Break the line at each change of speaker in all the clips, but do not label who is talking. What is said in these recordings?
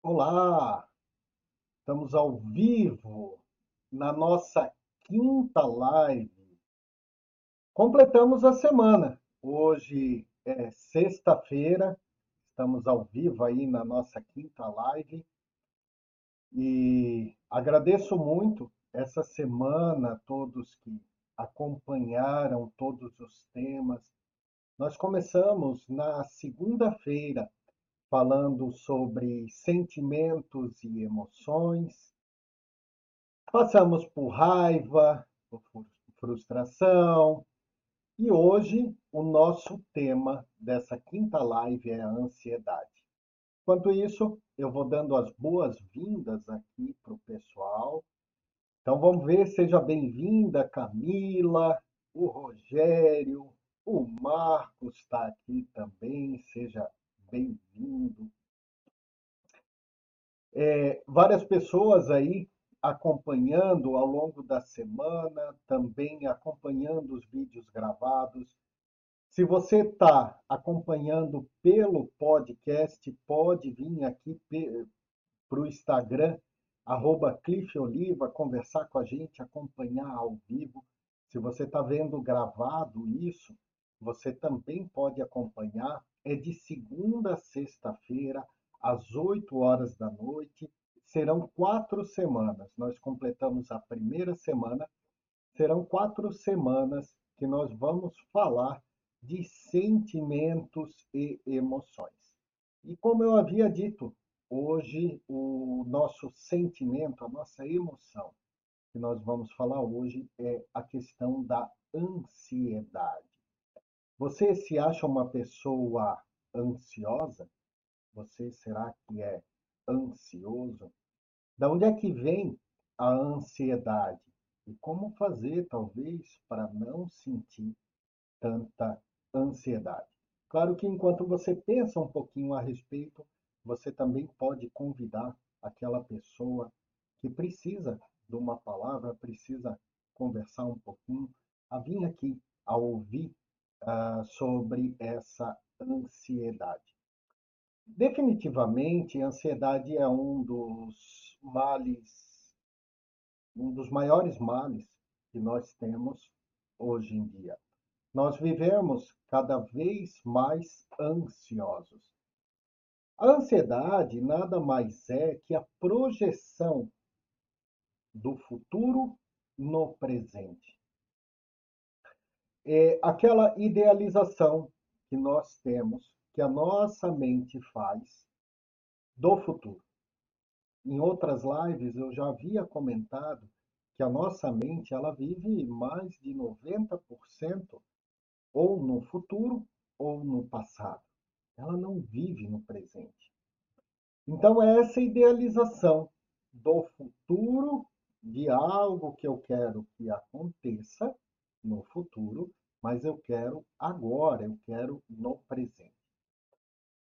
Olá, estamos ao vivo na nossa quinta live. Completamos a semana. Hoje é sexta-feira, estamos ao vivo aí na nossa quinta live. E agradeço muito essa semana a todos que acompanharam todos os temas. Nós começamos na segunda-feira falando sobre sentimentos e emoções. Passamos por raiva, por frustração. E hoje o nosso tema dessa quinta live é a ansiedade. Enquanto isso, eu vou dando as boas-vindas aqui para o pessoal. Então vamos ver, seja bem-vinda Camila, o Rogério, o Marcos está aqui também, seja bem-vindo. É, várias pessoas aí acompanhando ao longo da semana, também acompanhando os vídeos gravados. Se você está acompanhando pelo podcast, pode vir aqui para o Instagram, arroba Cliff Oliva, conversar com a gente, acompanhar ao vivo. Se você está vendo gravado isso, você também pode acompanhar é de segunda a sexta-feira, às 8 horas da noite. Serão quatro semanas. Nós completamos a primeira semana. Serão quatro semanas que nós vamos falar de sentimentos e emoções. E como eu havia dito, hoje o nosso sentimento, a nossa emoção que nós vamos falar hoje é a questão da ansiedade. Você se acha uma pessoa ansiosa? Você será que é ansioso? Da onde é que vem a ansiedade? E como fazer, talvez, para não sentir tanta ansiedade? Claro que enquanto você pensa um pouquinho a respeito, você também pode convidar aquela pessoa que precisa de uma palavra, precisa conversar um pouquinho, a vir aqui a ouvir uh, sobre essa ansiedade. Definitivamente, a ansiedade é um dos males, um dos maiores males que nós temos hoje em dia. Nós vivemos cada vez mais ansiosos. A ansiedade nada mais é que a projeção do futuro no presente é aquela idealização que nós temos, que a nossa mente faz do futuro. Em outras lives eu já havia comentado que a nossa mente ela vive mais de 90% ou no futuro ou no passado. Ela não vive no presente. Então é essa idealização do futuro de algo que eu quero que aconteça no futuro, mas eu quero agora, eu quero no presente.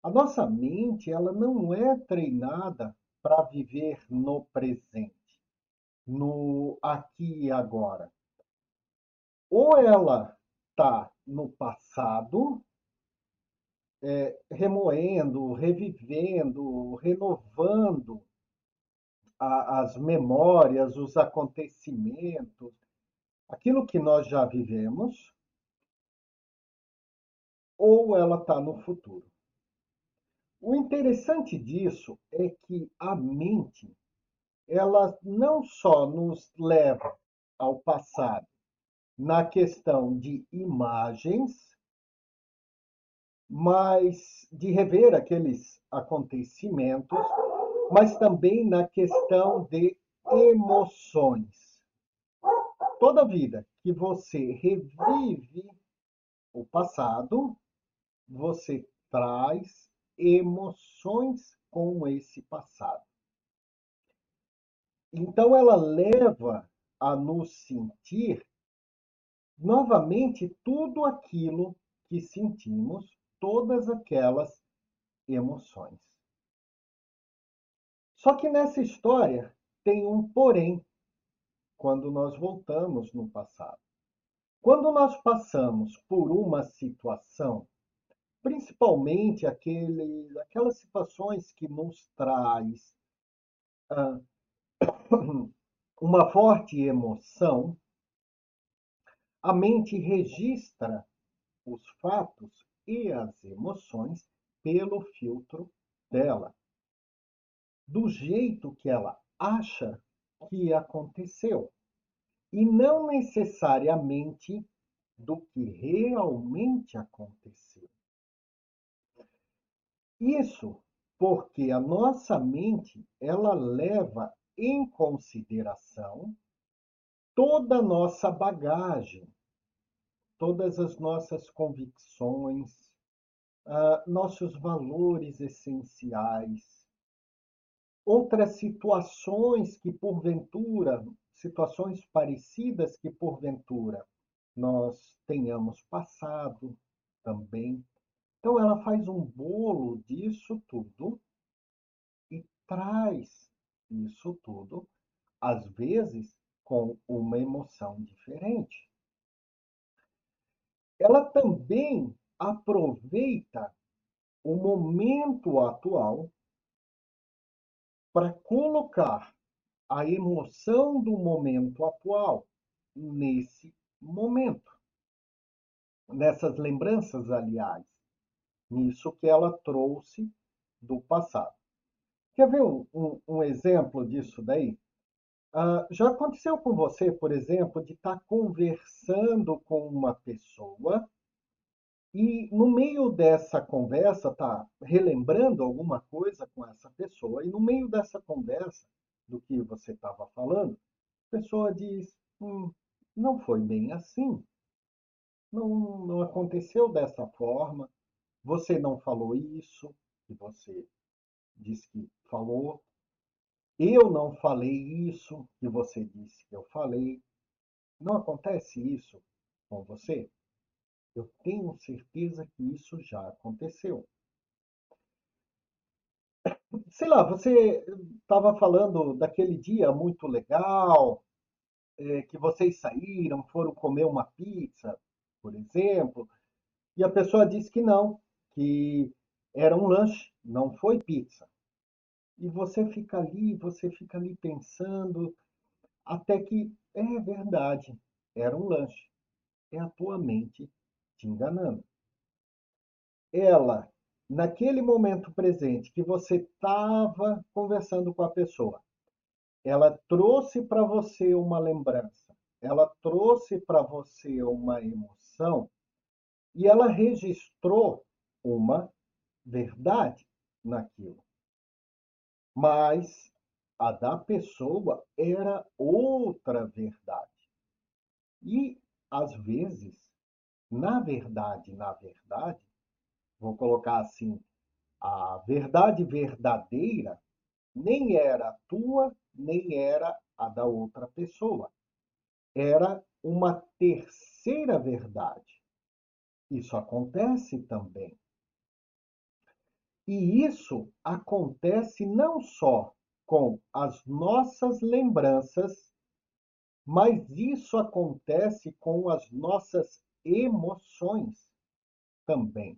A nossa mente, ela não é treinada para viver no presente, no aqui e agora. Ou ela está no passado, é, remoendo, revivendo, renovando a, as memórias, os acontecimentos, aquilo que nós já vivemos, ou ela está no futuro. O interessante disso é que a mente, ela não só nos leva ao passado na questão de imagens, mas de rever aqueles acontecimentos, mas também na questão de emoções toda vida que você revive o passado, você traz emoções com esse passado. Então ela leva a nos sentir novamente tudo aquilo que sentimos, todas aquelas emoções. Só que nessa história tem um porém quando nós voltamos no passado. Quando nós passamos por uma situação principalmente aquele, aquelas situações que nos ah, uma forte emoção, a mente registra os fatos e as emoções pelo filtro dela, do jeito que ela acha que aconteceu, e não necessariamente do que realmente aconteceu. Isso porque a nossa mente, ela leva em consideração toda a nossa bagagem, todas as nossas convicções, uh, nossos valores essenciais, outras situações que porventura, situações parecidas que porventura nós tenhamos passado também. Então ela faz um bolo disso tudo e traz isso tudo, às vezes com uma emoção diferente. Ela também aproveita o momento atual para colocar a emoção do momento atual nesse momento, nessas lembranças, aliás, nisso que ela trouxe do passado. Quer ver um, um, um exemplo disso daí? Uh, já aconteceu com você, por exemplo, de estar tá conversando com uma pessoa e no meio dessa conversa, tá relembrando alguma coisa com essa pessoa, e no meio dessa conversa, do que você estava falando, a pessoa diz: hum, não foi bem assim. Não, não aconteceu dessa forma. Você não falou isso que você disse que falou. Eu não falei isso que você disse que eu falei. Não acontece isso com você? Eu tenho certeza que isso já aconteceu. Sei lá, você estava falando daquele dia muito legal, é, que vocês saíram, foram comer uma pizza, por exemplo, e a pessoa disse que não, que era um lanche, não foi pizza. E você fica ali, você fica ali pensando, até que é verdade, era um lanche. É a tua mente te enganando. Ela, naquele momento presente que você estava conversando com a pessoa, ela trouxe para você uma lembrança, ela trouxe para você uma emoção e ela registrou uma verdade naquilo. Mas a da pessoa era outra verdade. E, às vezes, na verdade, na verdade, vou colocar assim, a verdade verdadeira nem era a tua, nem era a da outra pessoa. Era uma terceira verdade. Isso acontece também. E isso acontece não só com as nossas lembranças, mas isso acontece com as nossas emoções também.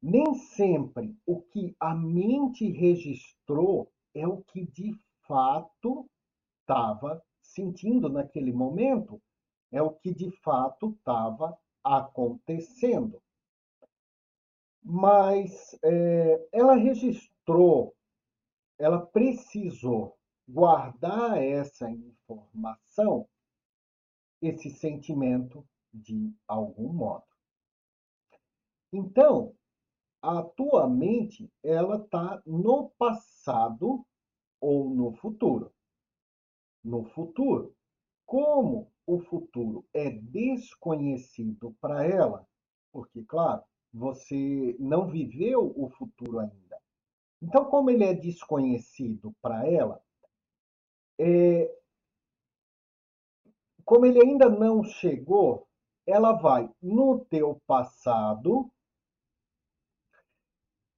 Nem sempre o que a mente registrou é o que de fato estava sentindo naquele momento, é o que de fato estava acontecendo. Mas é, ela registrou, ela precisou guardar essa informação esse sentimento de algum modo. Então, a tua mente, ela está no passado ou no futuro. No futuro. Como o futuro é desconhecido para ela, porque, claro, você não viveu o futuro ainda. Então, como ele é desconhecido para ela, é, como ele ainda não chegou, ela vai no teu passado,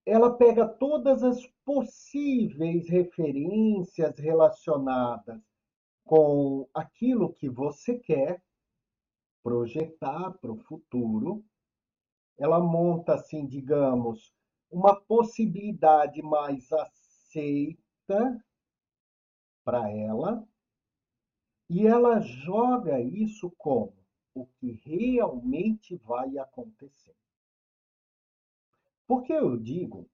ela pega todas as possíveis referências relacionadas com aquilo que você quer projetar para o futuro ela monta, assim, digamos, uma possibilidade mais aceita para ela, e ela joga isso como o que realmente vai acontecer. Por que eu digo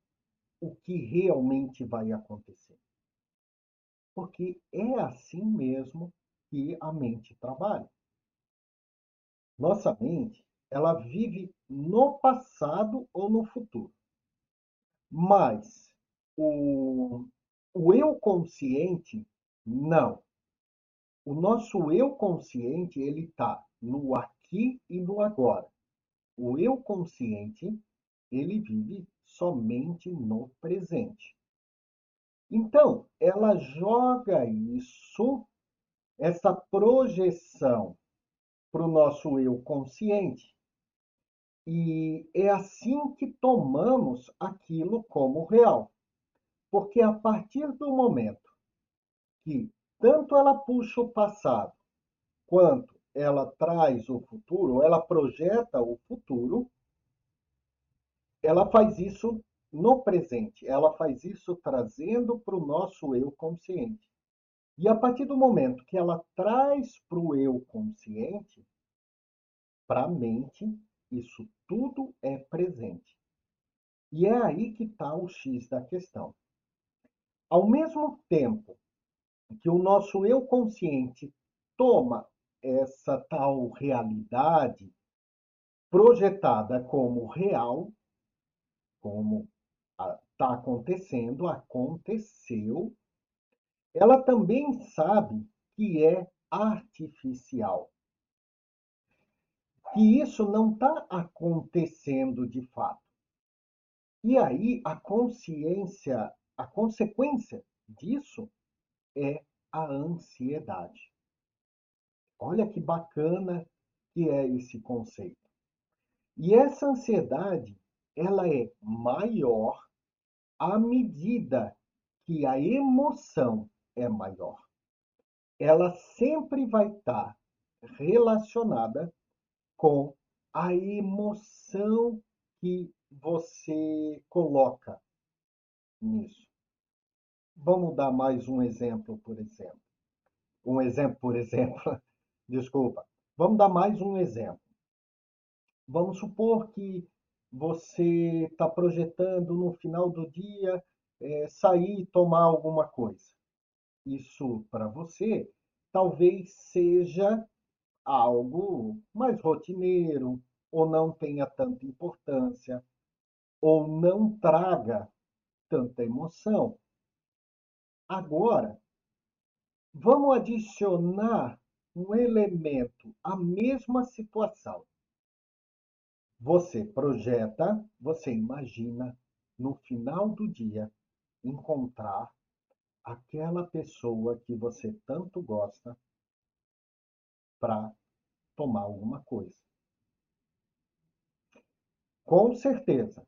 o que realmente vai acontecer? Porque é assim mesmo que a mente trabalha. Nossa mente, ela vive no passado ou no futuro. Mas o, o eu consciente, não. O nosso eu consciente, ele está no aqui e no agora. O eu consciente, ele vive somente no presente. Então, ela joga isso, essa projeção para o nosso eu consciente. E é assim que tomamos aquilo como real. Porque a partir do momento que tanto ela puxa o passado, quanto ela traz o futuro, ela projeta o futuro, ela faz isso no presente, ela faz isso trazendo para o nosso eu consciente. E a partir do momento que ela traz para o eu consciente, para a mente, isso tudo é presente. E é aí que está o X da questão. Ao mesmo tempo que o nosso eu consciente toma essa tal realidade projetada como real, como está acontecendo, aconteceu, ela também sabe que é artificial. Que isso não está acontecendo de fato. E aí a consciência, a consequência disso é a ansiedade. Olha que bacana que é esse conceito. E essa ansiedade, ela é maior à medida que a emoção é maior. Ela sempre vai estar relacionada com a emoção que você coloca nisso. Vamos dar mais um exemplo, por exemplo. Um exemplo, por exemplo. Desculpa. Vamos dar mais um exemplo. Vamos supor que você está projetando no final do dia é, sair e tomar alguma coisa. Isso para você talvez seja algo mais rotineiro, ou não tenha tanta importância, ou não traga tanta emoção. Agora, vamos adicionar um elemento à mesma situação. Você projeta, você imagina no final do dia encontrar aquela pessoa que você tanto gosta para tomar alguma coisa. Com certeza,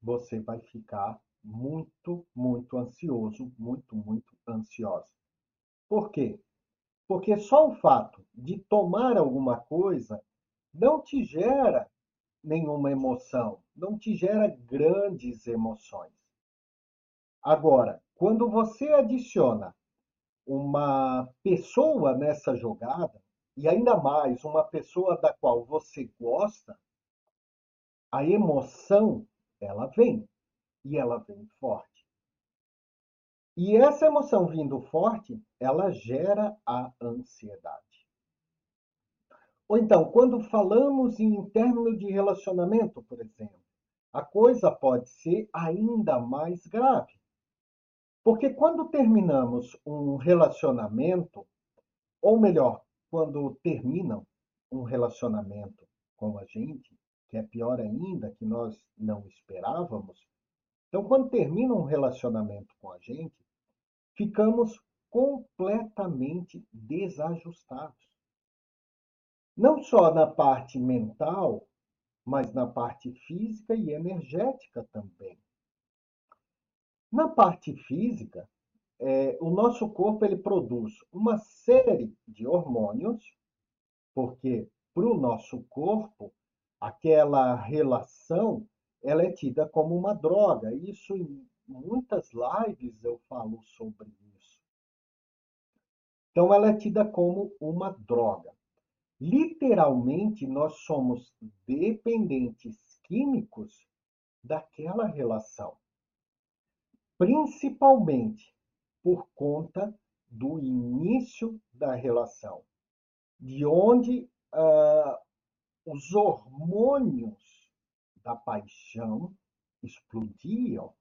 você vai ficar muito, muito ansioso, muito, muito ansiosa. Por quê? Porque só o fato de tomar alguma coisa não te gera nenhuma emoção, não te gera grandes emoções. Agora, quando você adiciona uma pessoa nessa jogada, e ainda mais uma pessoa da qual você gosta, a emoção ela vem e ela vem forte. E essa emoção vindo forte, ela gera a ansiedade. Ou então, quando falamos em término de relacionamento, por exemplo, a coisa pode ser ainda mais grave. Porque quando terminamos um relacionamento, ou melhor, quando terminam um relacionamento com a gente, que é pior ainda, que nós não esperávamos. Então, quando termina um relacionamento com a gente, ficamos completamente desajustados não só na parte mental, mas na parte física e energética também. Na parte física, é, o nosso corpo ele produz uma série de hormônios, porque para o nosso corpo aquela relação, ela é tida como uma droga. Isso em muitas lives eu falo sobre isso. Então ela é tida como uma droga. Literalmente nós somos dependentes químicos daquela relação. Principalmente por conta do início da relação, de onde uh, os hormônios da paixão explodiam,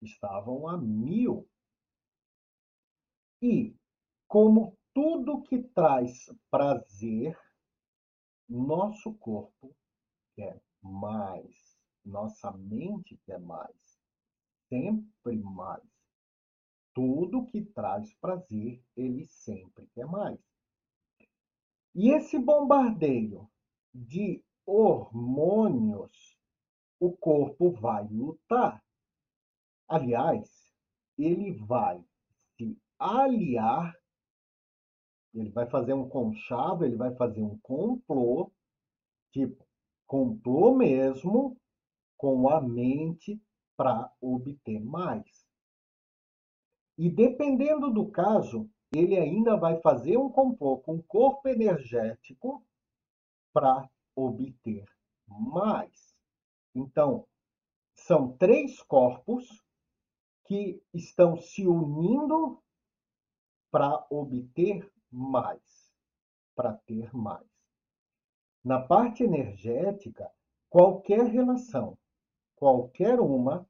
estavam a mil. E, como tudo que traz prazer, nosso corpo quer mais, nossa mente quer mais, sempre mais. Tudo que traz prazer, ele sempre quer mais. E esse bombardeio de hormônios, o corpo vai lutar. Aliás, ele vai se aliar, ele vai fazer um conchavo, ele vai fazer um complô, tipo, complô mesmo com a mente para obter mais. E dependendo do caso, ele ainda vai fazer um complô com corpo energético para obter mais. Então, são três corpos que estão se unindo para obter mais, para ter mais. Na parte energética, qualquer relação, qualquer uma,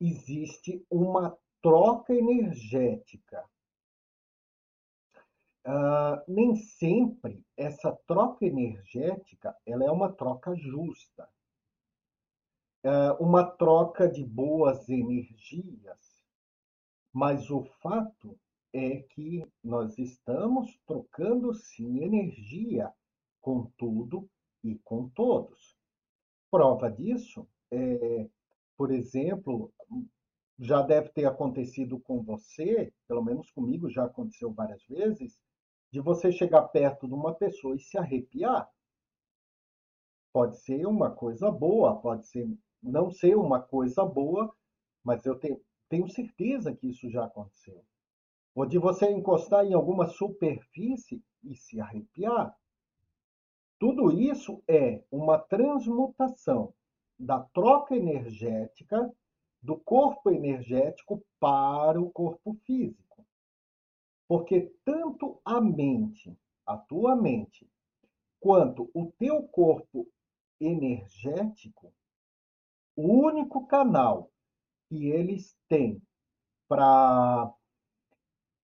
existe uma troca energética. Uh, nem sempre essa troca energética ela é uma troca justa, uh, uma troca de boas energias, mas o fato é que nós estamos trocando sim energia com tudo e com todos. Prova disso é, por exemplo, já deve ter acontecido com você, pelo menos comigo já aconteceu várias vezes, de você chegar perto de uma pessoa e se arrepiar. Pode ser uma coisa boa, pode ser não ser uma coisa boa, mas eu tenho, tenho certeza que isso já aconteceu. Ou de você encostar em alguma superfície e se arrepiar. Tudo isso é uma transmutação da troca energética do corpo energético para o corpo físico. Porque tanto a mente, a tua mente, quanto o teu corpo energético, o único canal que eles têm para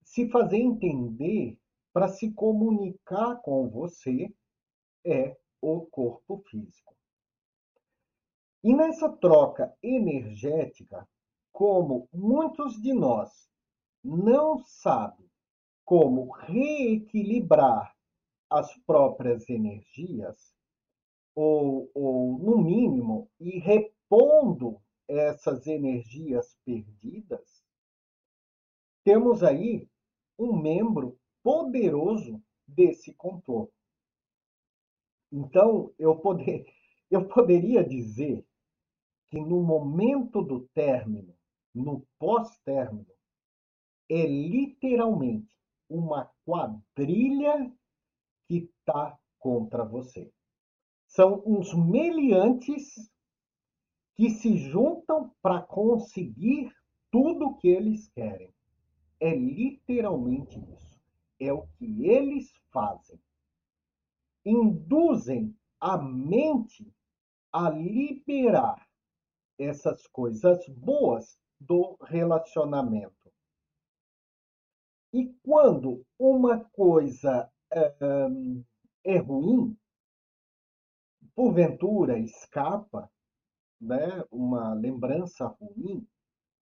se fazer entender, para se comunicar com você, é o corpo físico. E nessa troca energética, como muitos de nós não sabem como reequilibrar as próprias energias, ou, ou no mínimo, e repondo essas energias perdidas, temos aí um membro poderoso desse complô. Então, eu, poder, eu poderia dizer que no momento do término, no pós-término, é literalmente uma quadrilha que está contra você. São uns meliantes que se juntam para conseguir tudo que eles querem. É literalmente isso. É o que eles fazem. Induzem a mente a liberar essas coisas boas do relacionamento. E quando uma coisa é, é ruim, porventura escapa, né, uma lembrança ruim,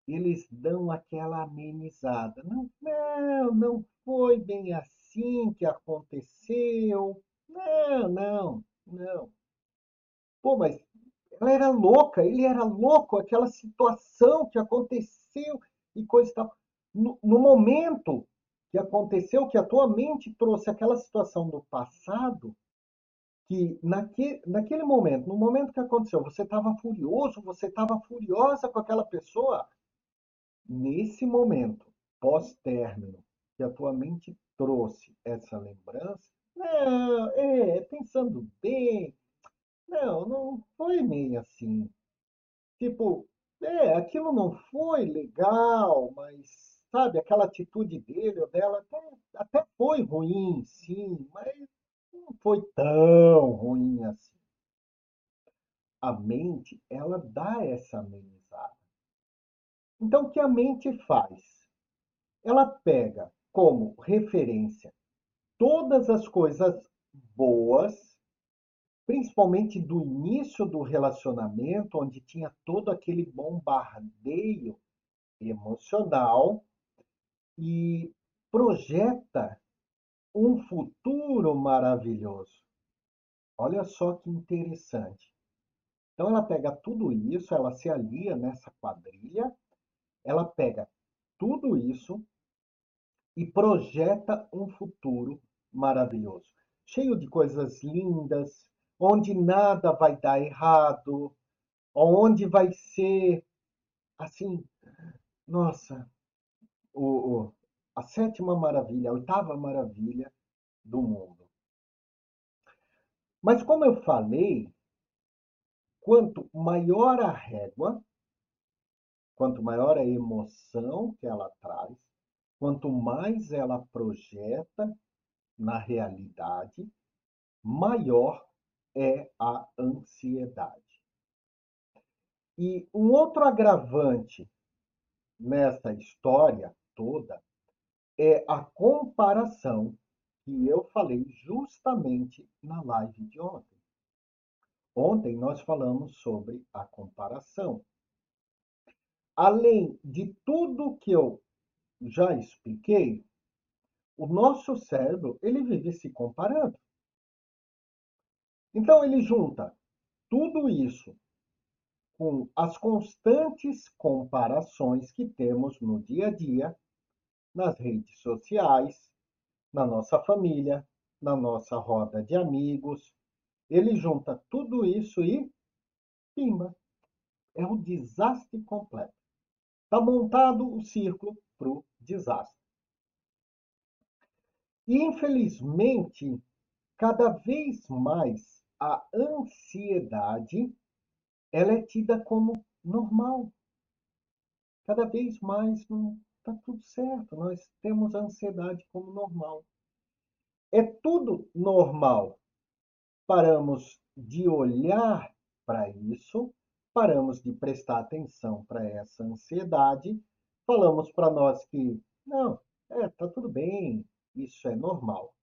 eles dão aquela amenizada. Não, não, não foi bem assim que aconteceu. Não, não, não. Pô, mas ela era louca, ele era louco, aquela situação que aconteceu e coisa e tal. No, no momento que aconteceu, que a tua mente trouxe aquela situação do passado, que naque, naquele momento, no momento que aconteceu, você estava furioso, você estava furiosa com aquela pessoa, nesse momento, pós-término, que a tua mente trouxe essa lembrança, não, é, pensando bem, não, não foi meio assim. Tipo, é, aquilo não foi legal, mas, sabe, aquela atitude dele ou dela até, até foi ruim, sim, mas não foi tão ruim assim. A mente, ela dá essa amenizada. Então, o que a mente faz? Ela pega como referência todas as coisas boas, principalmente do início do relacionamento, onde tinha todo aquele bombardeio emocional, e projeta um futuro maravilhoso. Olha só que interessante. Então ela pega tudo isso, ela se alia nessa quadrilha, ela pega tudo isso e projeta um futuro maravilhoso, cheio de coisas lindas, onde nada vai dar errado, onde vai ser assim, nossa, o, o, a sétima maravilha, a oitava maravilha do mundo. Mas como eu falei, quanto maior a régua, quanto maior a emoção que ela traz, quanto mais ela projeta na realidade, maior é a ansiedade. E um outro agravante nessa história toda é a comparação que eu falei justamente na live de ontem. Ontem nós falamos sobre a comparação. Além de tudo que eu já expliquei, o nosso cérebro ele vive se comparando. Então ele junta tudo isso com as constantes comparações que temos no dia a dia nas redes sociais, na nossa família, na nossa roda de amigos. Ele junta tudo isso e pimba. É um desastre completo. Está montado o círculo para o desastre. E, infelizmente, cada vez mais a ansiedade ela é tida como normal. Cada vez mais não está tudo certo, nós temos a ansiedade como normal. É tudo normal. Paramos de olhar para isso, paramos de prestar atenção para essa ansiedade, falamos para nós que não, é, tá tudo bem, isso é normal.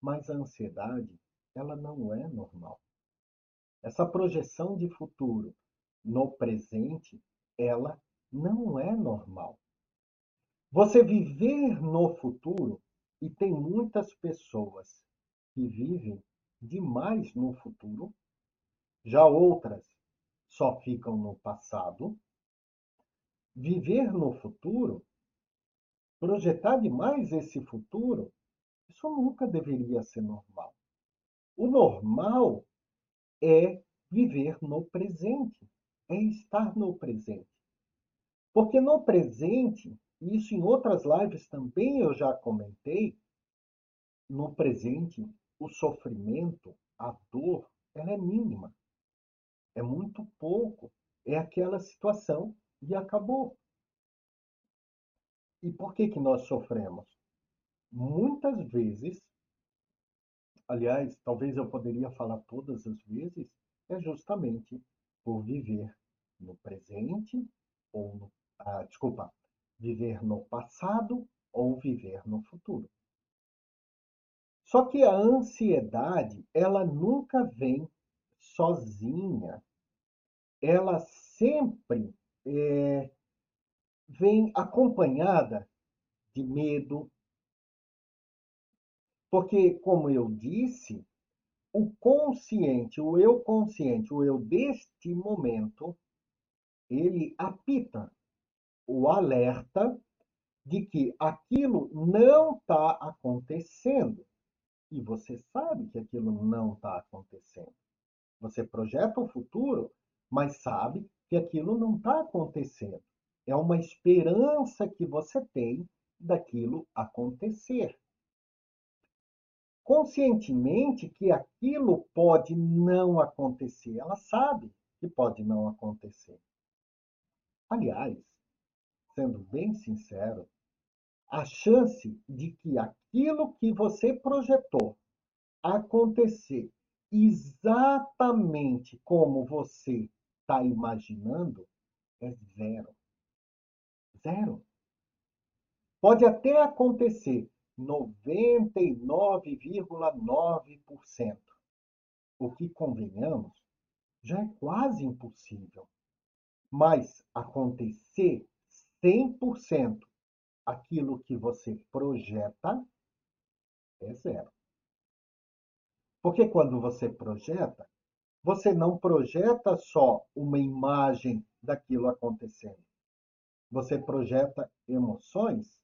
Mas a ansiedade, ela não é normal. Essa projeção de futuro no presente, ela não é normal. Você viver no futuro, e tem muitas pessoas que vivem demais no futuro, já outras só ficam no passado. Viver no futuro, projetar demais esse futuro, isso nunca deveria ser normal. O normal é viver no presente, é estar no presente. Porque no presente, isso em outras lives também eu já comentei, no presente, o sofrimento, a dor, ela é mínima. É muito pouco. É aquela situação e acabou. E por que, que nós sofremos? Muitas vezes, aliás, talvez eu poderia falar todas as vezes, é justamente por viver no presente ou no, ah, desculpa, viver no passado ou viver no futuro. Só que a ansiedade, ela nunca vem sozinha. Ela sempre é, vem acompanhada de medo. Porque, como eu disse, o consciente, o eu consciente, o eu deste momento, ele apita o alerta de que aquilo não está acontecendo. e você sabe que aquilo não está acontecendo. Você projeta o futuro, mas sabe que aquilo não está acontecendo. É uma esperança que você tem daquilo acontecer. Conscientemente que aquilo pode não acontecer. Ela sabe que pode não acontecer. Aliás, sendo bem sincero, a chance de que aquilo que você projetou acontecer exatamente como você está imaginando é zero. Zero. Pode até acontecer 99,9%. O que convenhamos já é quase impossível. Mas acontecer 100% aquilo que você projeta é zero. Porque quando você projeta, você não projeta só uma imagem daquilo acontecendo. Você projeta emoções,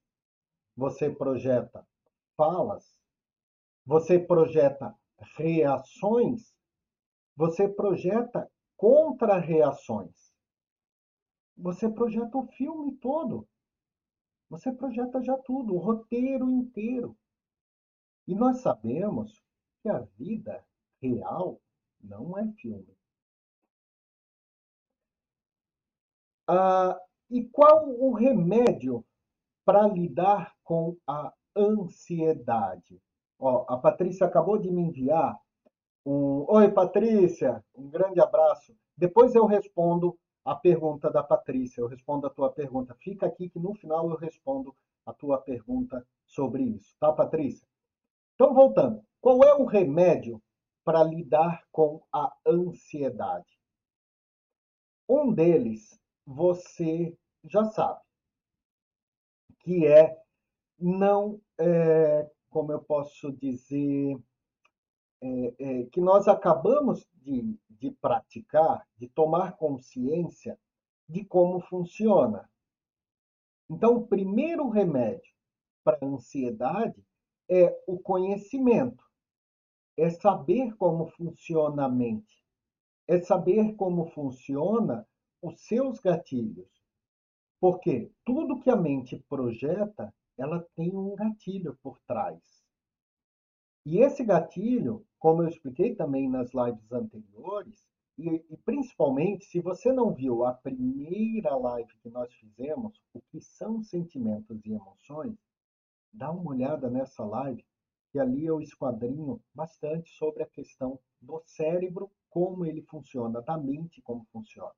você projeta falas, você projeta reações, você projeta contra-reações. Você projeta o filme todo. Você projeta já tudo, o roteiro inteiro. E nós sabemos que a vida real não é filme. Ah, e qual o remédio para lidar com a ansiedade? Ó, a Patrícia acabou de me enviar um. Oi, Patrícia, um grande abraço. Depois eu respondo a pergunta da Patrícia, eu respondo a tua pergunta. Fica aqui que no final eu respondo a tua pergunta sobre isso, tá, Patrícia? Então, voltando, qual é o remédio para lidar com a ansiedade? Um deles você já sabe, que é não, é, como eu posso dizer, é, é, que nós acabamos de, de praticar, de tomar consciência de como funciona. Então, o primeiro remédio para a ansiedade é o conhecimento, é saber como funciona a mente, é saber como funciona os seus gatilhos. Porque tudo que a mente projeta, ela tem um gatilho por trás. E esse gatilho, como eu expliquei também nas lives anteriores, e, e, principalmente se você não viu a primeira live que nós fizemos, o que são sentimentos e emoções, dá uma olhada nessa live, que ali eu esquadrinho bastante sobre a questão do cérebro, como ele funciona, da mente como funciona.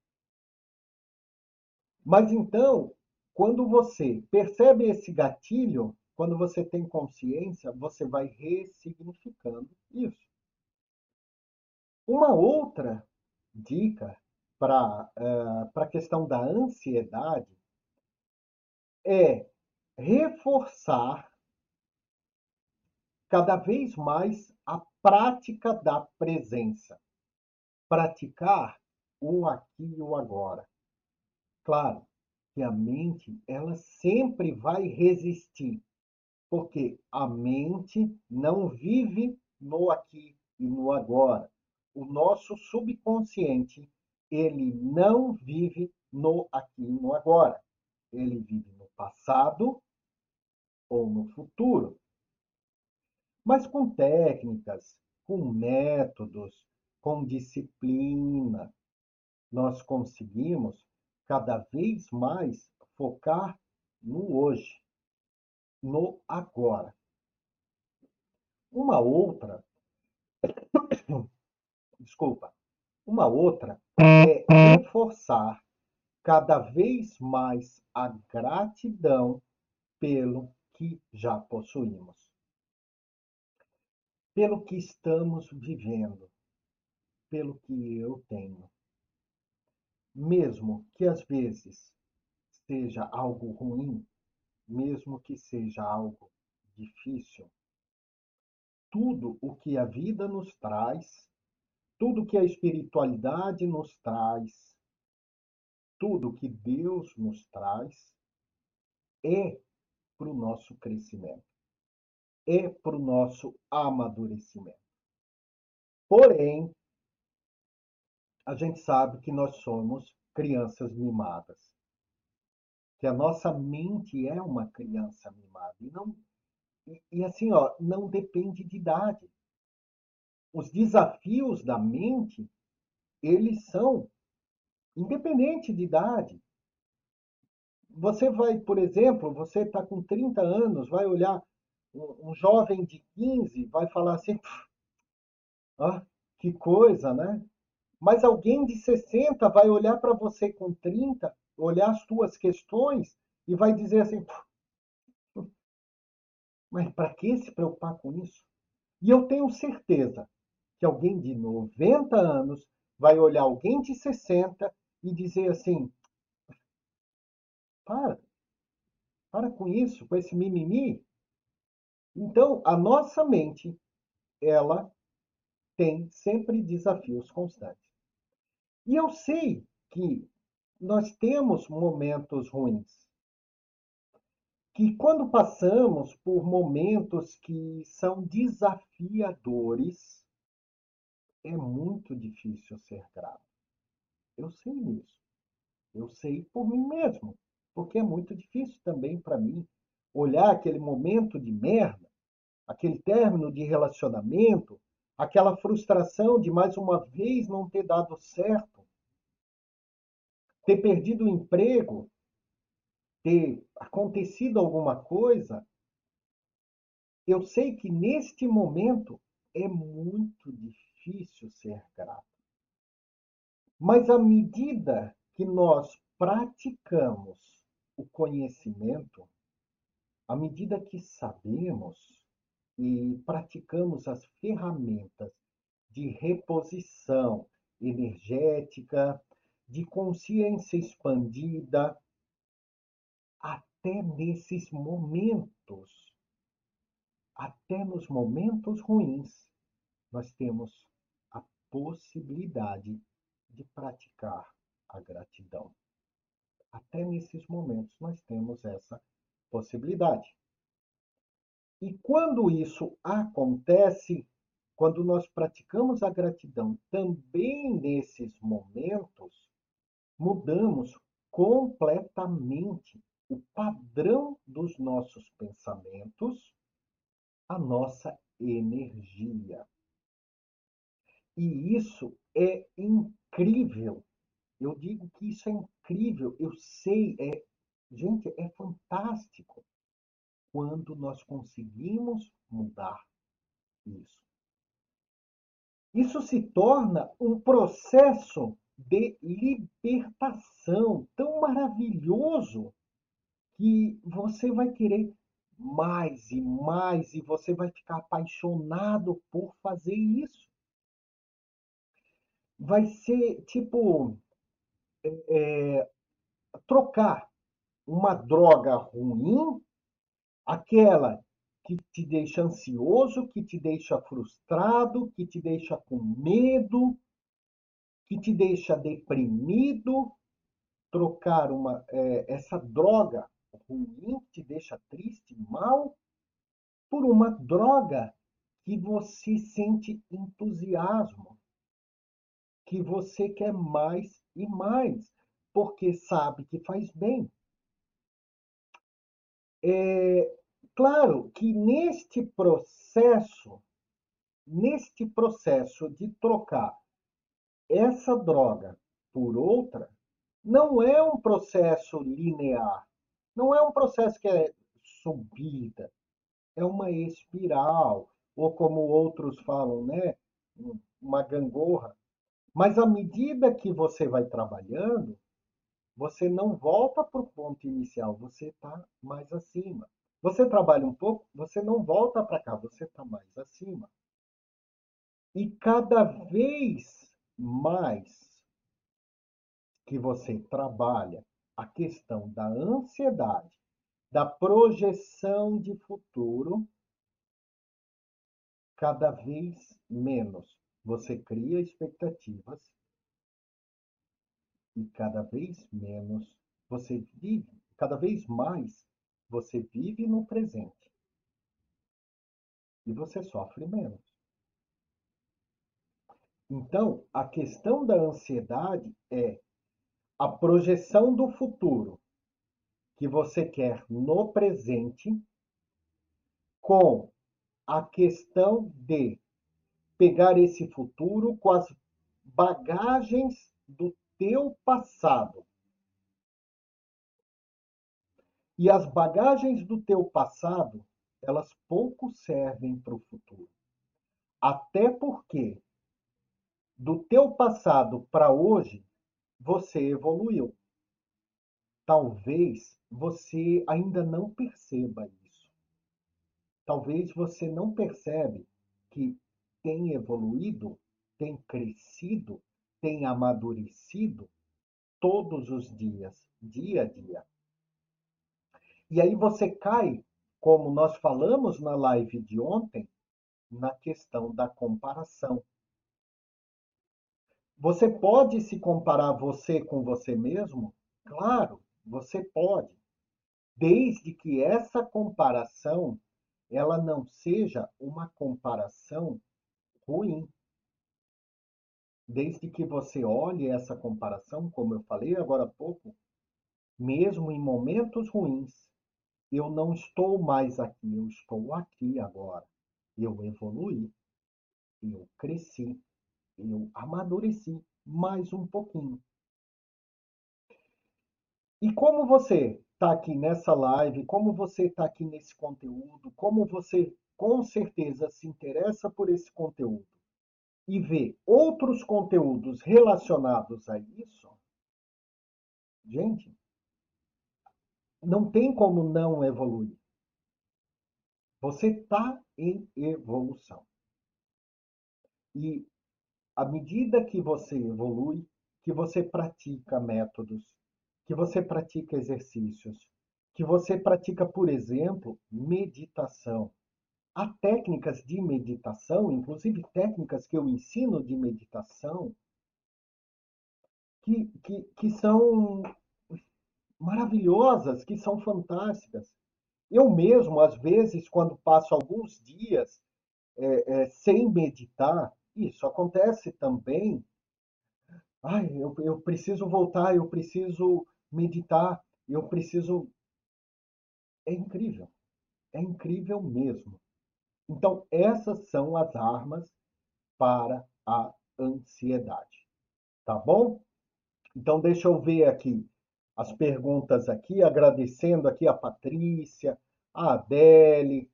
Mas então, quando você percebe esse gatilho, quando você tem consciência, você vai ressignificando isso. Uma outra dica para uh, a questão da ansiedade é reforçar cada vez mais a prática da presença. Praticar o aqui e o agora. Claro que a mente, ela sempre vai resistir, porque a mente não vive no aqui e no agora. O nosso subconsciente, ele não vive no aqui e no agora. Ele vive no passado ou no futuro. Mas com técnicas, com métodos, com disciplina, nós conseguimos cada vez mais focar no hoje, no agora. Uma outra, desculpa, uma outra é reforçar cada vez mais a gratidão pelo que já possuímos, pelo que estamos vivendo, pelo que eu tenho mesmo que às vezes seja algo ruim, mesmo que seja algo difícil, tudo o que a vida nos traz, tudo que a espiritualidade nos traz, tudo que Deus nos traz é para o nosso crescimento, é para o nosso amadurecimento. Porém, a gente sabe que nós somos crianças mimadas. Que a nossa mente é uma criança mimada. E, não, e, e assim, ó, não depende de idade. Os desafios da mente, eles são independente de idade. Você vai, por exemplo, você está com 30 anos, vai olhar um, um, jovem de 15, vai falar assim, ah, que coisa, né? Mas alguém de 60 vai olhar para você com 30, olhar as suas questões e vai dizer assim: mas para que se preocupar com isso? E eu tenho certeza que alguém de 90 anos vai olhar alguém de 60 e dizer assim: para, para com isso, com esse mimimi. Então, a nossa mente, ela tem sempre desafios constantes. E eu sei que nós temos momentos ruins. Que quando passamos por momentos que são desafiadores, é muito difícil ser grato. Eu sei disso. Eu sei por mim mesmo. Porque é muito difícil também para mim olhar aquele momento de merda, aquele término de relacionamento, aquela frustração de mais uma vez não ter dado certo ter perdido o emprego, ter acontecido alguma coisa, eu sei que neste momento é muito difícil ser grato. Mas à medida que nós praticamos o conhecimento, à medida que sabemos e praticamos as ferramentas de reposição energética, de consciência expandida, até nesses momentos, até nos momentos ruins, nós temos a possibilidade de praticar a gratidão. Até nesses momentos nós temos essa possibilidade. E quando isso acontece, quando nós praticamos a gratidão também nesses momentos, mudamos completamente o padrão dos nossos pensamentos, a nossa energia. E isso é incrível. Eu digo que isso é incrível. Eu sei, é, gente, é fantástico quando nós conseguimos mudar isso. Isso se torna um processo de libertação tão maravilhoso que você vai querer mais e mais e você vai ficar apaixonado por fazer isso. Vai ser tipo é, é trocar uma droga ruim, aquela que te deixa ansioso, que te deixa frustrado, que te deixa com medo, que te deixa deprimido, trocar uma, é, essa droga ruim que te deixa triste, mal, por uma droga que você sente entusiasmo, que você quer mais e mais, porque sabe que faz bem. É, claro que neste processo, neste processo de trocar essa droga por outra não é um processo linear, não é um processo que é subida, é uma espiral, ou como outros falam, né, uma gangorra. Mas à medida que você vai trabalhando, você não volta para o ponto inicial, você está mais acima. Você trabalha um pouco, você não volta para cá, você está mais acima. E cada vez mais que você trabalha a questão da ansiedade, da projeção de futuro, cada vez menos você cria expectativas e cada vez menos você vive, cada vez mais você vive no presente. e você sofre menos. Então, a questão da ansiedade é a projeção do futuro que você quer no presente com a questão de pegar esse futuro com as bagagens do teu passado. E as bagagens do teu passado, elas pouco servem para o futuro. Até porque do teu passado para hoje, você evoluiu. Talvez você ainda não perceba isso. Talvez você não percebe que tem evoluído, tem crescido, tem amadurecido todos os dias, dia a dia. E aí você cai, como nós falamos na live de ontem, na questão da comparação. Você pode se comparar você com você mesmo? Claro, você pode. Desde que essa comparação ela não seja uma comparação ruim. Desde que você olhe essa comparação, como eu falei agora há pouco, mesmo em momentos ruins, eu não estou mais aqui, eu estou aqui agora. Eu evoluí, eu cresci, eu amadureci mais um pouquinho. E como você está aqui nessa live, como você está aqui nesse conteúdo, como você com certeza se interessa por esse conteúdo e vê outros conteúdos relacionados a isso, gente, não tem como não evoluir. Você está em evolução. E à medida que você evolui, que você pratica métodos, que você pratica exercícios, que você pratica, por exemplo, meditação. Há técnicas de meditação, inclusive técnicas que eu ensino de meditação, que, que, que são maravilhosas, que são fantásticas. Eu mesmo, às vezes, quando passo alguns dias é, é, sem meditar, isso acontece também. Ai, eu, eu preciso voltar, eu preciso meditar, eu preciso. É incrível. É incrível mesmo. Então, essas são as armas para a ansiedade. Tá bom? Então, deixa eu ver aqui as perguntas aqui, agradecendo aqui a Patrícia, a Adele,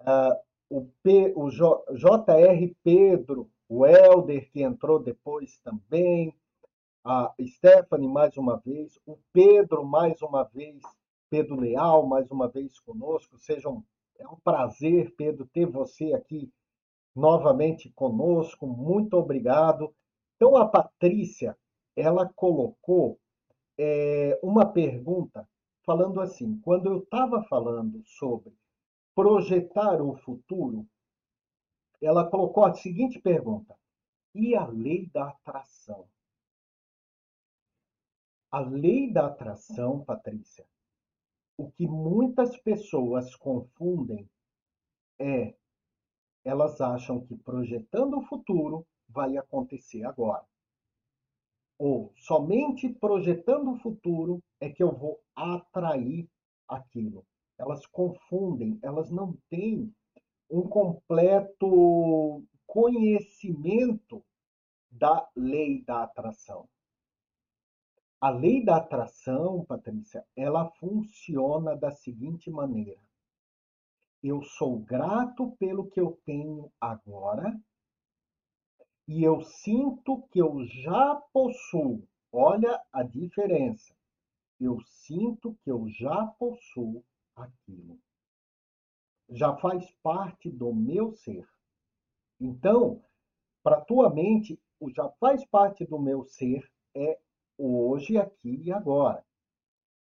uh, o, P, o J, JR Pedro, o Helder, que entrou depois também, a Stephanie mais uma vez, o Pedro mais uma vez, Pedro Leal mais uma vez conosco. Sejam, é um prazer, Pedro, ter você aqui novamente conosco. Muito obrigado. Então, a Patrícia, ela colocou é, uma pergunta falando assim: quando eu estava falando sobre projetar o futuro, ela colocou a seguinte pergunta: e a lei da atração? A lei da atração, Patrícia, o que muitas pessoas confundem é elas acham que projetando o futuro vai acontecer agora ou somente projetando o futuro é que eu vou atrair aquilo. Elas confundem, elas não têm um completo conhecimento da lei da atração. A lei da atração, Patrícia, ela funciona da seguinte maneira: eu sou grato pelo que eu tenho agora e eu sinto que eu já possuo. Olha a diferença. Eu sinto que eu já possuo aquilo. Já faz parte do meu ser. Então, para tua mente, o já faz parte do meu ser é hoje, aqui e agora.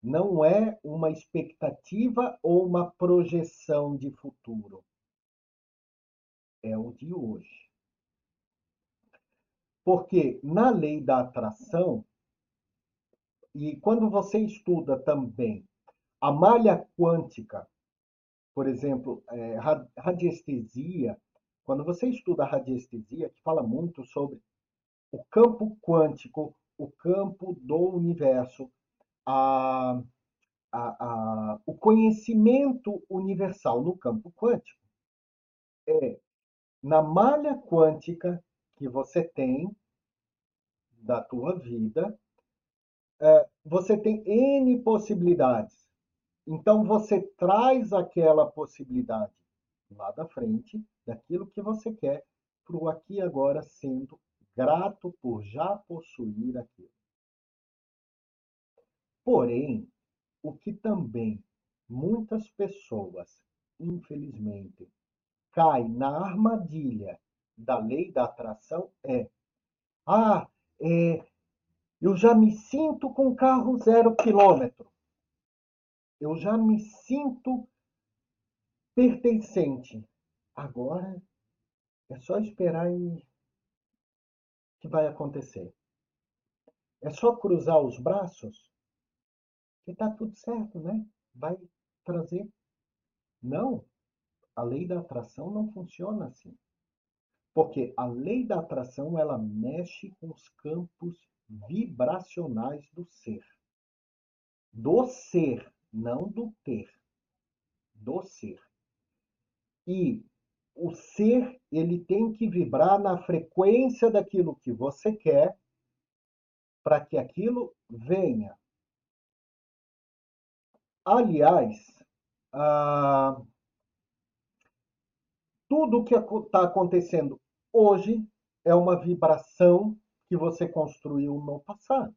Não é uma expectativa ou uma projeção de futuro. É o de hoje. Porque na lei da atração, e quando você estuda também a malha quântica por exemplo, é, radiestesia, quando você estuda a radiestesia, que fala muito sobre o campo quântico, o campo do universo, a, a, a, o conhecimento universal no campo quântico é na malha quântica que você tem da tua vida, é, você tem N possibilidades. Então você traz aquela possibilidade lá da frente, daquilo que você quer, para o aqui e agora, sendo grato por já possuir aquilo. Porém, o que também muitas pessoas, infelizmente, caem na armadilha da lei da atração é: ah, é, eu já me sinto com carro zero quilômetro. Eu já me sinto pertencente. Agora é só esperar e que vai acontecer. É só cruzar os braços que está tudo certo, né? Vai trazer. Não, a lei da atração não funciona assim. Porque a lei da atração ela mexe com os campos vibracionais do ser. Do ser, não do ter. Do ser. E o ser, ele tem que vibrar na frequência daquilo que você quer para que aquilo venha. Aliás, ah, tudo o que está acontecendo hoje é uma vibração que você construiu no passado.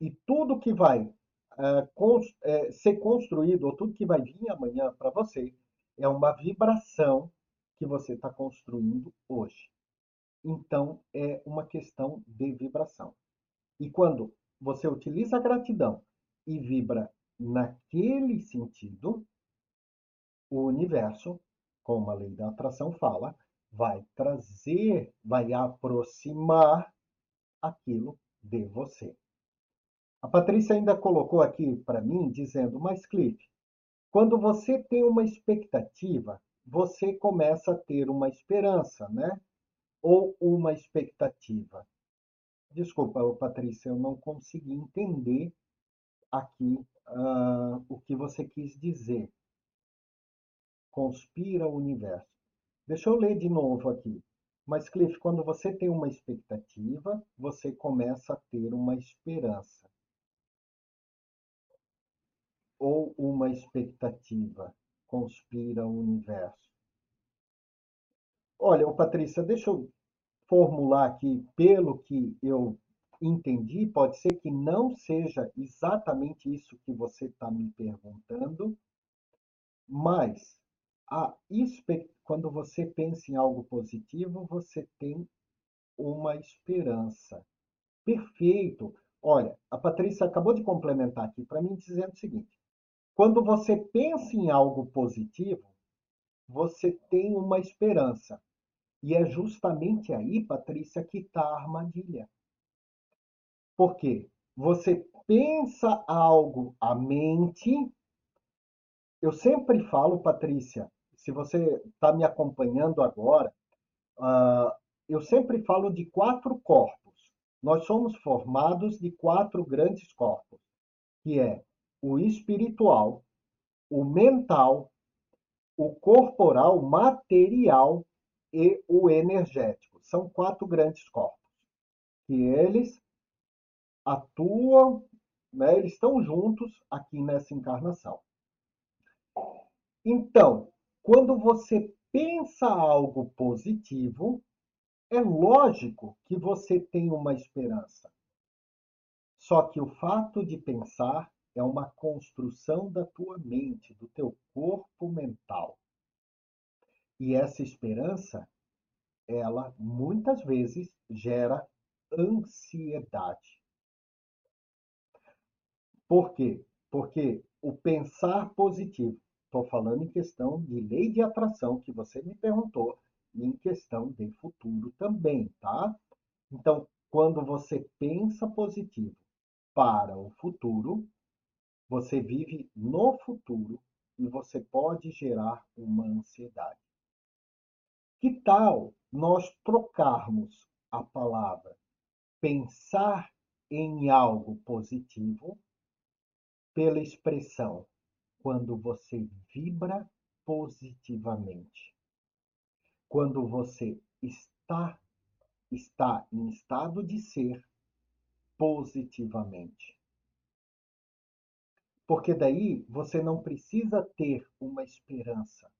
E tudo que vai é, cons é, ser construído, ou tudo que vai vir amanhã para você, é uma vibração que você está construindo hoje. Então, é uma questão de vibração. E quando você utiliza a gratidão e vibra naquele sentido, o universo, como a lei da atração fala, vai trazer, vai aproximar aquilo de você. A Patrícia ainda colocou aqui para mim, dizendo, mas Cliff, quando você tem uma expectativa, você começa a ter uma esperança, né? Ou uma expectativa. Desculpa, Patrícia, eu não consegui entender aqui uh, o que você quis dizer. Conspira o universo. Deixa eu ler de novo aqui. Mas, Cliff, quando você tem uma expectativa, você começa a ter uma esperança. Ou uma expectativa conspira o universo. Olha, Patrícia, deixa eu formular aqui, pelo que eu entendi, pode ser que não seja exatamente isso que você está me perguntando, mas a quando você pensa em algo positivo, você tem uma esperança. Perfeito. Olha, a Patrícia acabou de complementar aqui para mim dizendo o seguinte: quando você pensa em algo positivo, você tem uma esperança. E é justamente aí, Patrícia, que está a armadilha. Por quê? Você pensa algo à mente. Eu sempre falo, Patrícia, se você está me acompanhando agora, uh, eu sempre falo de quatro corpos. Nós somos formados de quatro grandes corpos, que é o espiritual, o mental, o corporal, material e o energético. São quatro grandes corpos. Que eles atuam, né, eles estão juntos aqui nessa encarnação. Então, quando você pensa algo positivo, é lógico que você tem uma esperança. Só que o fato de pensar é uma construção da tua mente, do teu corpo mental. E essa esperança, ela muitas vezes gera ansiedade. Por quê? Porque o pensar positivo, estou falando em questão de lei de atração, que você me perguntou, e em questão de futuro também, tá? Então, quando você pensa positivo para o futuro, você vive no futuro e você pode gerar uma ansiedade. Que tal nós trocarmos a palavra pensar em algo positivo pela expressão quando você vibra positivamente. Quando você está está em estado de ser positivamente. Porque daí você não precisa ter uma esperança.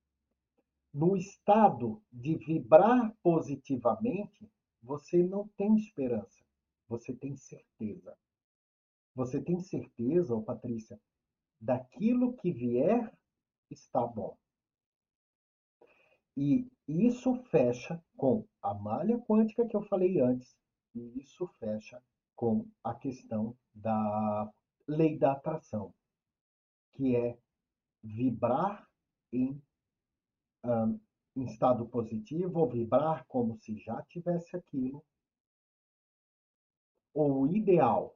No estado de vibrar positivamente, você não tem esperança, você tem certeza. Você tem certeza, oh Patrícia, daquilo que vier está bom. E isso fecha com a malha quântica que eu falei antes, e isso fecha com a questão da lei da atração, que é vibrar em, um, em estado positivo, ou vibrar como se já tivesse aquilo. Ou o ideal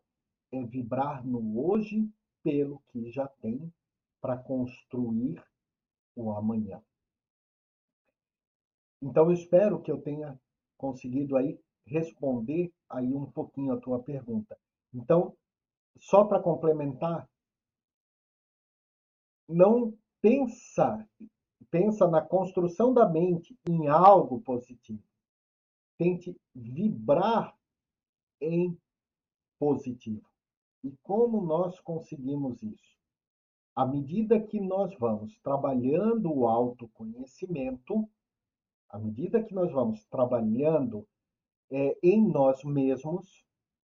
é vibrar no hoje pelo que já tem para construir o amanhã. Então eu espero que eu tenha conseguido aí responder aí um pouquinho a tua pergunta. Então, só para complementar, não pensa pensa na construção da mente em algo positivo. Tente vibrar em positivo. E como nós conseguimos isso? À medida que nós vamos trabalhando o autoconhecimento, à medida que nós vamos trabalhando é, em nós mesmos,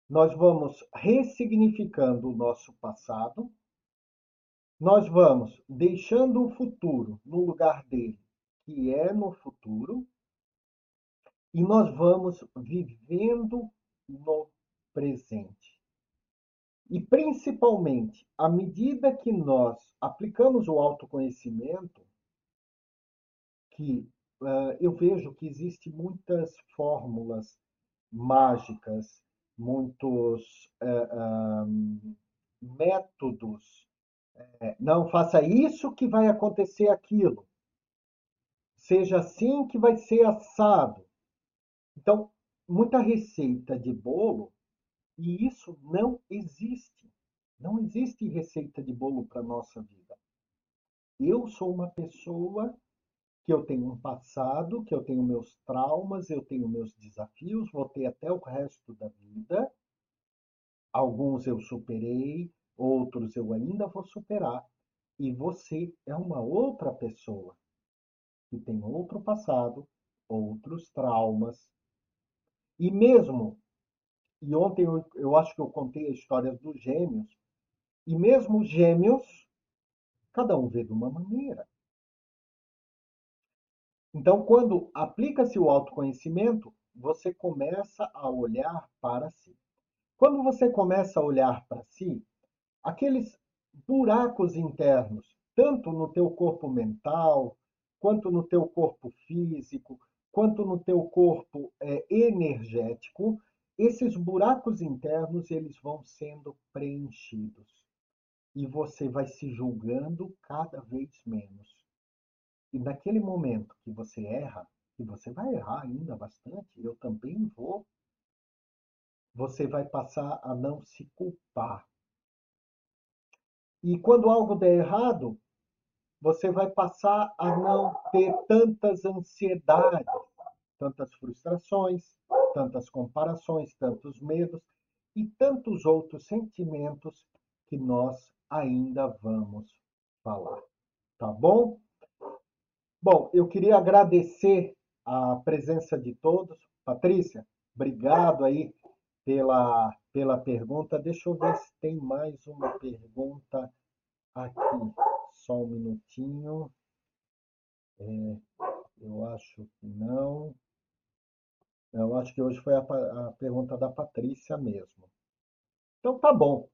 nós vamos ressignificando o nosso passado, nós vamos deixando o futuro no lugar dele, que é no futuro, e nós vamos vivendo no presente. E principalmente, à medida que nós aplicamos o autoconhecimento, que uh, eu vejo que existem muitas fórmulas mágicas, muitos uh, um, métodos. Não faça isso que vai acontecer aquilo. Seja assim que vai ser assado. Então, muita receita de bolo e isso não existe. Não existe receita de bolo para nossa vida. Eu sou uma pessoa que eu tenho um passado, que eu tenho meus traumas, eu tenho meus desafios, vou ter até o resto da vida. Alguns eu superei, outros eu ainda vou superar. E você é uma outra pessoa que tem outro passado, outros traumas. E mesmo e ontem eu, eu acho que eu contei a história dos gêmeos. E mesmo os gêmeos, cada um vê de uma maneira. Então, quando aplica-se o autoconhecimento, você começa a olhar para si. Quando você começa a olhar para si, aqueles buracos internos, tanto no teu corpo mental, quanto no teu corpo físico, quanto no teu corpo é, energético, esses buracos internos eles vão sendo preenchidos e você vai se julgando cada vez menos. E naquele momento que você erra, e você vai errar ainda bastante, eu também vou, você vai passar a não se culpar. E quando algo der errado, você vai passar a não ter tantas ansiedades, tantas frustrações, tantas comparações, tantos medos e tantos outros sentimentos que nós ainda vamos falar. Tá bom? Bom, eu queria agradecer a presença de todos. Patrícia, obrigado aí pela, pela pergunta. Deixa eu ver se tem mais uma pergunta aqui. Só um minutinho. É, eu acho que não. Eu acho que hoje foi a, a pergunta da Patrícia mesmo. Então tá bom.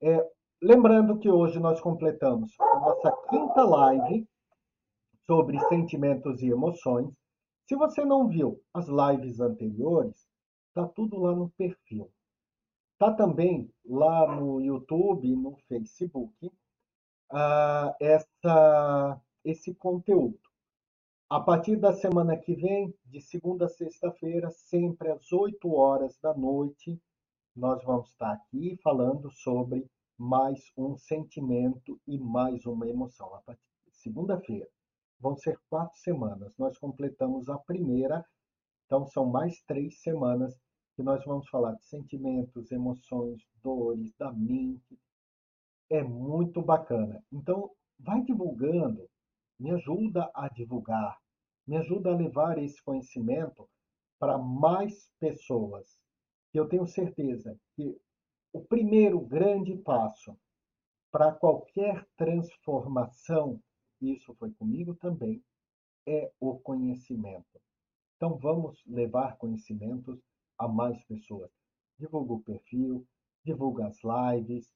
É, lembrando que hoje nós completamos a nossa quinta live sobre sentimentos e emoções. Se você não viu as lives anteriores, tá tudo lá no perfil. Tá também lá no YouTube no Facebook. uh, essa, esse conteúdo. A partir da semana que vem, de segunda a sexta-feira, sempre às 8 horas da noite, nós vamos estar aqui falando sobre mais um sentimento e mais uma emoção. A partir de segunda-feira. Vão ser quatro semanas. Nós completamos a primeira, então são mais três semanas que nós vamos falar de sentimentos, emoções, dores, da mente. É muito bacana. Então, vai divulgando, me ajuda a divulgar, me ajuda a levar esse conhecimento para mais pessoas. Eu tenho certeza que o primeiro grande passo para qualquer transformação, isso foi comigo também, é o conhecimento. Então vamos levar conhecimentos a mais pessoas. Divulga o perfil, divulga as lives,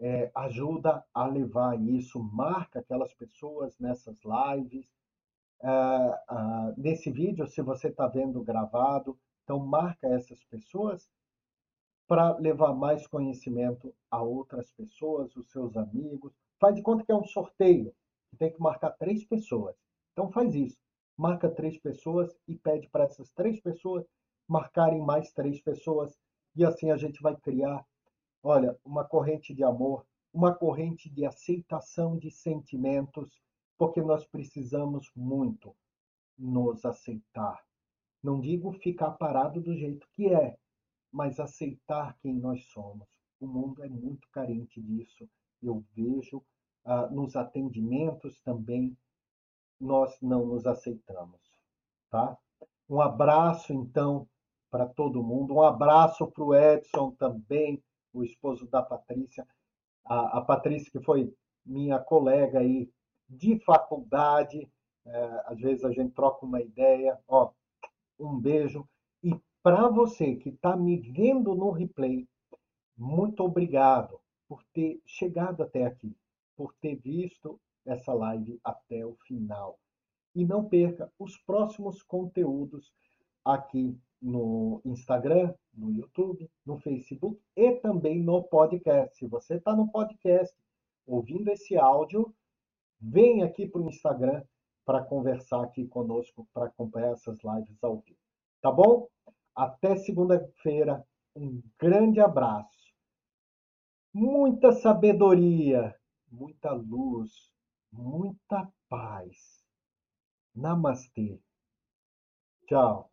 é, ajuda a levar isso, marca aquelas pessoas nessas lives, ah, nesse vídeo, se você está vendo gravado, então marca essas pessoas para levar mais conhecimento a outras pessoas, os seus amigos. Faz de conta que é um sorteio, tem que marcar três pessoas. Então faz isso, marca três pessoas e pede para essas três pessoas marcarem mais três pessoas e assim a gente vai criar, olha, uma corrente de amor, uma corrente de aceitação de sentimentos porque nós precisamos muito nos aceitar. Não digo ficar parado do jeito que é, mas aceitar quem nós somos. O mundo é muito carente disso. Eu vejo ah, nos atendimentos também, nós não nos aceitamos. Tá? Um abraço, então, para todo mundo. Um abraço para o Edson também, o esposo da Patrícia. A, a Patrícia, que foi minha colega aí de faculdade. É, às vezes a gente troca uma ideia. Ó, um beijo. E para você que está me vendo no replay, muito obrigado por ter chegado até aqui, por ter visto essa live até o final. E não perca os próximos conteúdos aqui no Instagram, no YouTube, no Facebook e também no podcast. Se você está no podcast ouvindo esse áudio, Vem aqui para o Instagram para conversar aqui conosco, para acompanhar essas lives ao vivo. Tá bom? Até segunda-feira. Um grande abraço. Muita sabedoria, muita luz, muita paz. Namastê. Tchau.